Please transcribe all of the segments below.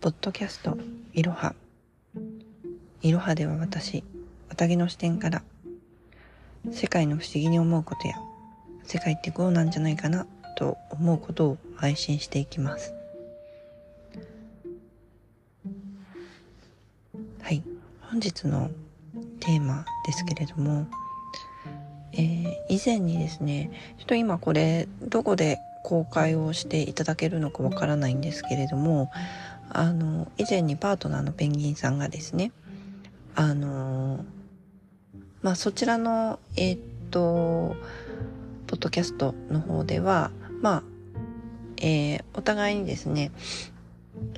ポッドキャストいろは。いろはでは私、綿毛の視点から世界の不思議に思うことや世界ってこうなんじゃないかなと思うことを配信していきます。はい、本日のテーマですけれども、えー、以前にですね、ちょっと今これどこで公開をしていただけるのかわからないんですけれども、あの、以前にパートナーのペンギンさんがですね、あの、まあ、そちらの、えー、っと、ポッドキャストの方では、まあ、えー、お互いにですね、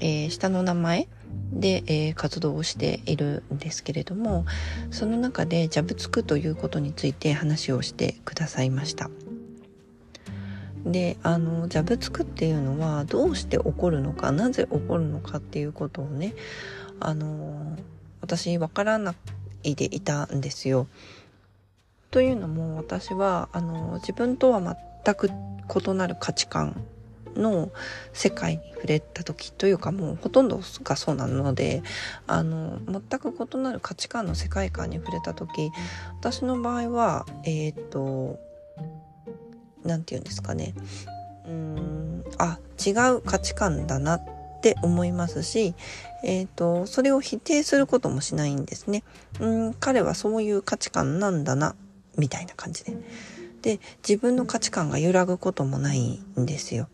えー、下の名前で、えー、活動をしているんですけれども、その中でジャブつくということについて話をしてくださいました。であのジャブつくっていうのはどうして起こるのかなぜ起こるのかっていうことをねあの私わからないでいたんですよ。というのも私はあの自分とは全く異なる価値観の世界に触れた時というかもうほとんどがそうなのであの全く異なる価値観の世界観に触れた時私の場合はえっ、と何て言うんですかねうーんあ違う価値観だなって思いますし、えーと、それを否定することもしないんですね。うん彼はそういう価値観なんだなみたいな感じで。で自分の価値観が揺らぐこともないんですよ。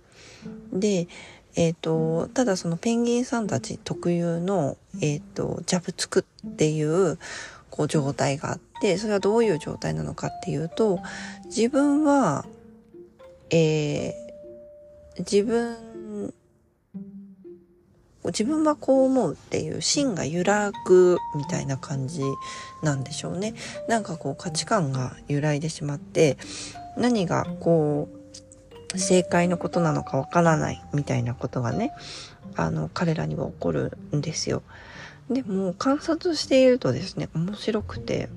でえーと、ただそのペンギンさんたち特有の、えーとジャブつくっていうこう状態があってそれはどういう状態なのかっていうと自分はえー、自分、自分はこう思うっていう芯が揺らぐみたいな感じなんでしょうね。なんかこう価値観が揺らいでしまって、何がこう、正解のことなのかわからないみたいなことがね、あの、彼らには起こるんですよ。でも観察しているとですね、面白くて、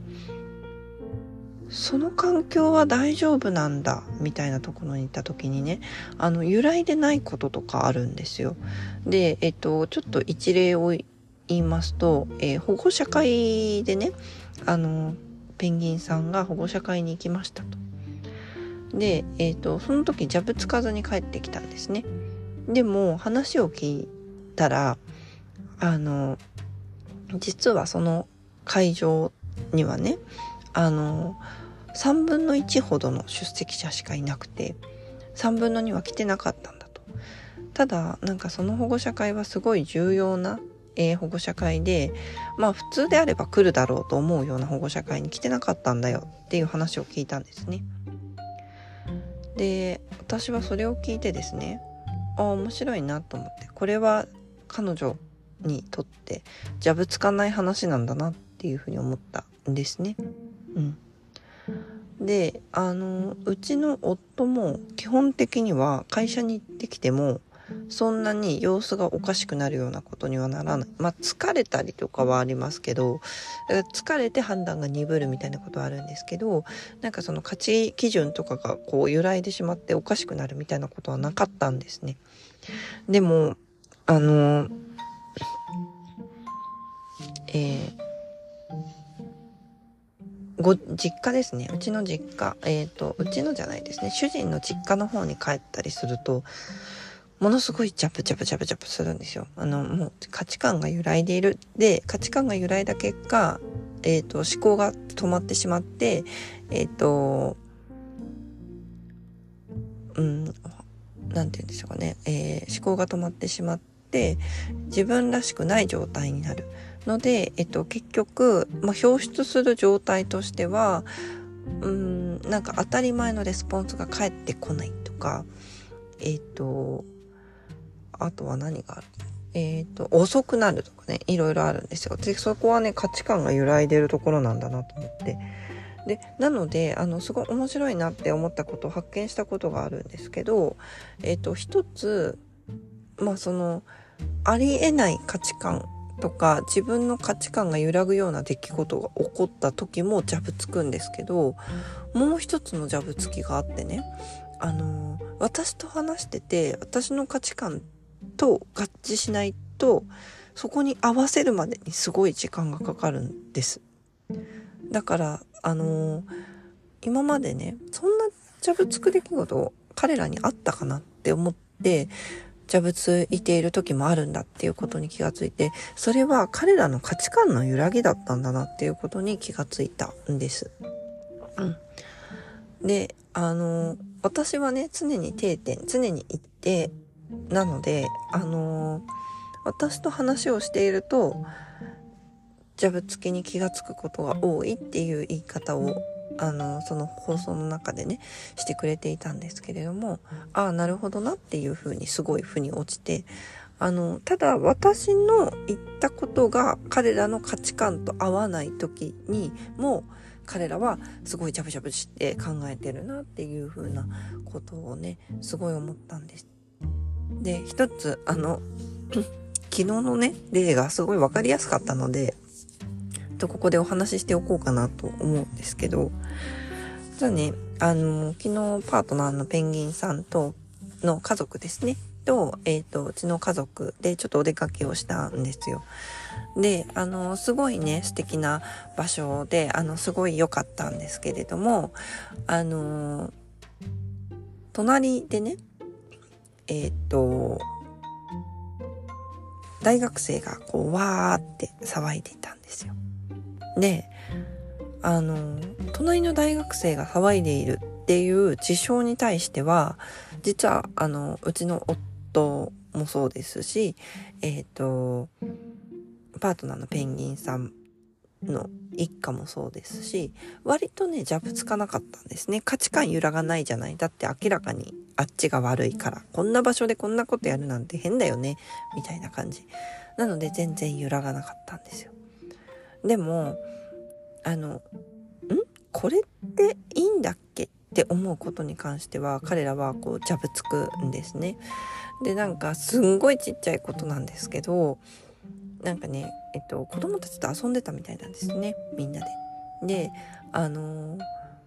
その環境は大丈夫なんだみたいなところに行った時にねあの由来でないこととかあるんですよ。で、えっと、ちょっと一例を言いますと、えー、保護者会でねあのペンギンさんが保護者会に行きましたと。で、えっと、その時ジャブつかずに帰ってきたんですね。でも話を聞いたらあの実はその会場にはねあの3分の1ほどの出席者しかいなくて3分の2は来てなかったんだと。ただなんかその保護者会はすごい重要な、えー、保護者会でまあ普通であれば来るだろうと思うような保護者会に来てなかったんだよっていう話を聞いたんですね。で私はそれを聞いてですねあ面白いなと思ってこれは彼女にとってじゃぶつかない話なんだなっていうふうに思ったんですね。うん、であのうちの夫も基本的には会社に行ってきてもそんなに様子がおかしくなるようなことにはならない。まあ疲れたりとかはありますけど、疲れて判断が鈍るみたいなことはあるんですけど、なんかその価値基準とかがこう揺らいでしまっておかしくなるみたいなことはなかったんですね。でも、あの、えーご実家ですね。うちの実家。えっ、ー、とうちのじゃないですね。主人の実家の方に帰ったりするとものすごいジャプジャプジャプジャプするんですよ。あのもう価値観が揺らいでいる。で価値観が揺らいだ結果えっ、ー、と思考が止まってしまってえっ、ー、とうん何て言うんでしょうかね、えー、思考が止まってしまって自分らしくない状態になる。ので、えっと、結局、まあ、表出する状態としてはうんなんか当たり前のレスポンスが返ってこないとかえっとあとは何がある？えっ、と、遅くなるとかね、いろいろあるんですよ。で、そこはね、価値観が揺らいでるところなんだなと思って。で、なので、あの、すごい面白いなって思ったことを発見したことがあるんですけど、えっ、と、一つ、まあ、その、ありえない価値観とか自分の価値観が揺らぐような出来事が起こった時もジャブつくんですけどもう一つのジャブつきがあってねあの私と話してて私の価値観と合致しないとそこに合わせるまでにすごい時間がかかるんです。だからあの、今までねそんなジャブつく出来事彼らにあったかなって思ってジャブついている時もあるんだっていうことに気がついてそれは彼らの価値観の揺らぎだったんだなっていうことに気がついたんです。うん、であのー私はね、常に定点、常に一定なので、あのー、私と話をしていると、ジャブ付きに気がつくことが多いっていう言い方を、あの、その放送の中でね、してくれていたんですけれども、ああ、なるほどなっていうふうにすごい腑に落ちて、あの、ただ私の言ったことが彼らの価値観と合わない時にも、彼らはすごいジャブジャブして考えてるなっていう風なことをねすごい思ったんです。で一つあの昨日のね例がすごい分かりやすかったのでとここでお話ししておこうかなと思うんですけどじゃあねあの昨日パートナーのペンギンさんとの家族ですねと,、えーとうちの家族でちょっとお出かけをしたんですよ。で、あの、すごいね、素敵な場所で、あの、すごい良かったんですけれども、あの、隣でね、えっ、ー、と、大学生がこう、わーって騒いでいたんですよ。で、あの、隣の大学生が騒いでいるっていう事象に対しては、実は、あの、うちの夫もそうですし、えっ、ー、と、パートナーのペンギンさんの一家もそうですし割とねジャブつかなかったんですね。価値観揺らがないじゃない。だって明らかにあっちが悪いからこんな場所でこんなことやるなんて変だよね。みたいな感じ。なので全然揺らがなかったんですよ。でもあのん？これっていいんだっけって思うことに関しては彼らはこうジャブつくんですね。でなんかすんごいちっちゃいことなんですけどなんかね、えっと、子供たちと遊んでたみたいなんですね。みんなで。であのー、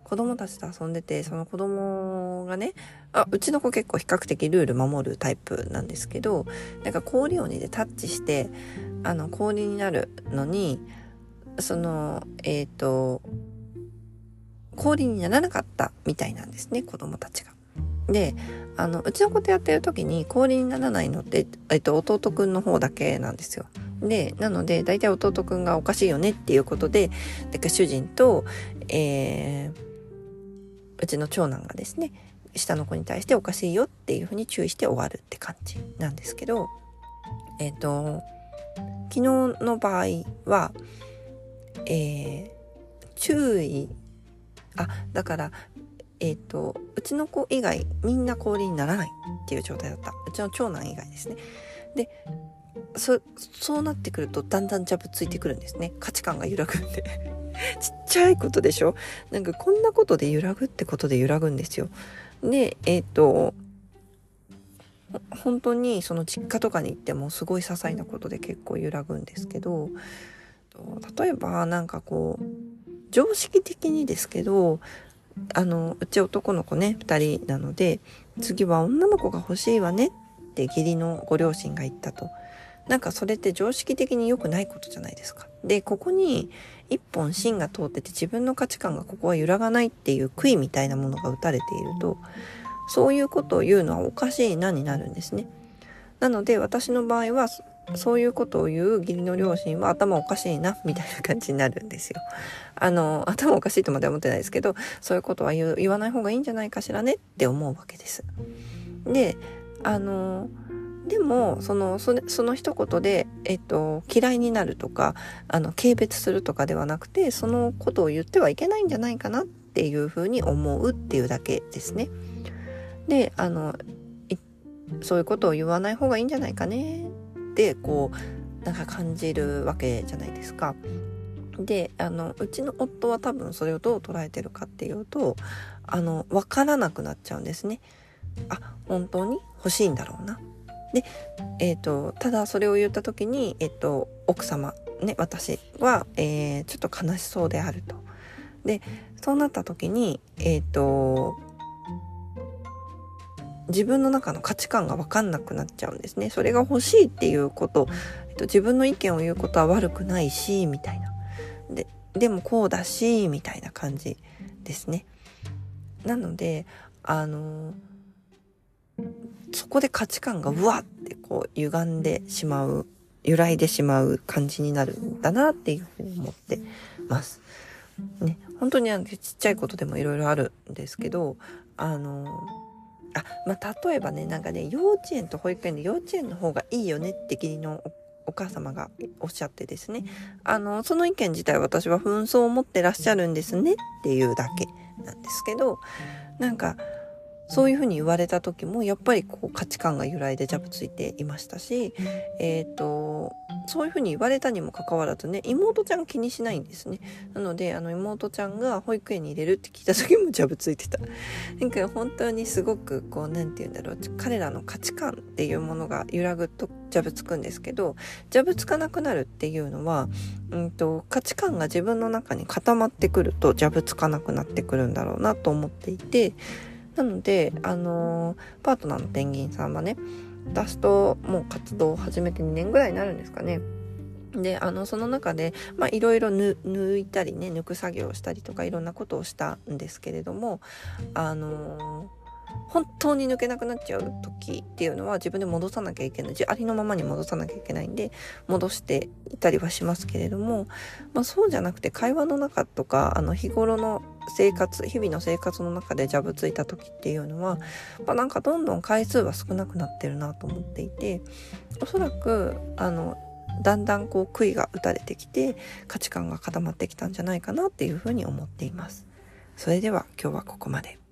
子供たちと遊んでてその子供がねあうちの子結構比較的ルール守るタイプなんですけどなんか氷鬼でタッチしてあの氷になるのにそのえっ、ー、と氷にならなかったみたいなんですね子供たちが。であのうちの子とやってる時に氷にならないのって、えっと、弟くんの方だけなんですよ。で、なので、大体弟くんがおかしいよねっていうことで、だか主人と、えー、うちの長男がですね、下の子に対しておかしいよっていうふうに注意して終わるって感じなんですけど、えっ、ー、と、昨日の場合は、えー、注意、あ、だから、えっ、ー、と、うちの子以外みんな氷にならないっていう状態だった。うちの長男以外ですね。で、そそうなってくるとだんだんジャブついてくるんですね。価値観が揺らぐんで。ちっちゃいことでしょ？なんかこんなことで揺らぐってことで揺らぐんですよ。でえっ、ー、と本当にその実家とかに行ってもすごい些細なことで結構揺らぐんですけど例えばなんかこう常識的にですけどあのうち男の子ね2人なので次は女の子が欲しいわねって義理のご両親が言ったと。なんかそれって常識的に良くないことじゃないですか。で、ここに一本芯が通ってて自分の価値観がここは揺らがないっていう杭みたいなものが打たれていると、そういうことを言うのはおかしいなになるんですね。なので私の場合はそういうことを言う義理の両親は頭おかしいなみたいな感じになるんですよ。あの頭おかしいとまでは思ってないですけどそういうことは言言わない方がいいんじゃないかしらねって思うわけです。であのでもそのそその一言で、えっと、嫌いになるとかあの軽蔑するとかではなくてそのことを言ってはいけないんじゃないかなっていうふうに思うっていうだけですね。であのそういうことを言わない方がいいんじゃないかねってこうなんか感じるわけじゃないですか。であのうちの夫は多分それをどう捉えてるかっていうとあの分からなくなっちゃうんですね。あ本当に欲しいんだろうなで、えーと、ただそれを言った時に、えーと、奥様ね私は、えー、ちょっと悲しそうであると。でそうなった時にえっ、ー、と自分の中の価値観が分かんなくなっちゃうんですね。それが欲しいっていうこと、えっと、自分の意見を言うことは悪くないしみたいな。ででもこうだしみたいな感じですね。なのであのそこで価値観がうわってこう歪んでしまう揺らいでしまう感じになるんだなっていうふうに思ってます。ね、本当にあのちっちゃいことでもいろいろあるんですけどあのあまあ例えばねなんかね幼稚園と保育園で幼稚園の方がいいよねって義理のお母様がおっしゃってですね。あのその意見自体私は紛争を持ってらっしゃるんですねっていうだけなんですけどなんかそういうふうに言われた時もやっぱりこう価値観が揺らいでジャブついていましたし、えーと、そういうふうに言われたにもかかわらずね妹ちゃん気にしないんですね。なのであの妹ちゃんが保育園に入れるって聞いた時もジャブついてた。なんか本当にすごくこう何て言うんだろう彼らの価値観っていうものが揺らぐとジャブつくんですけどジャブつかなくなるっていうのは、うんと、価値観が自分の中に固まってくるとジャブつかなくなってくるんだろうなと思っていてなので、あの、パートナーのペンギンさんはね、私ともう活動を始めて2年ぐらいになるんですかね。で、あの、その中で、ま、いろいろ抜いたりね、抜く作業をしたりとか、いろんなことをしたんですけれども、あのー本当に抜けなくなっちゃう時っていうのは自分で戻さなきゃいけないありのままに戻さなきゃいけないんで戻していたりはしますけれども、まあ、そうじゃなくて会話の中とかあの日頃の生活日々の生活の中でジャブついた時っていうのは、まあ、なんかどんどん回数は少なくなってるなと思っていておそらくあのだんだんこう杭が打たれてきて価値観が固まってきたんじゃないかなっていうふうに思っています。それでは今日はここまで。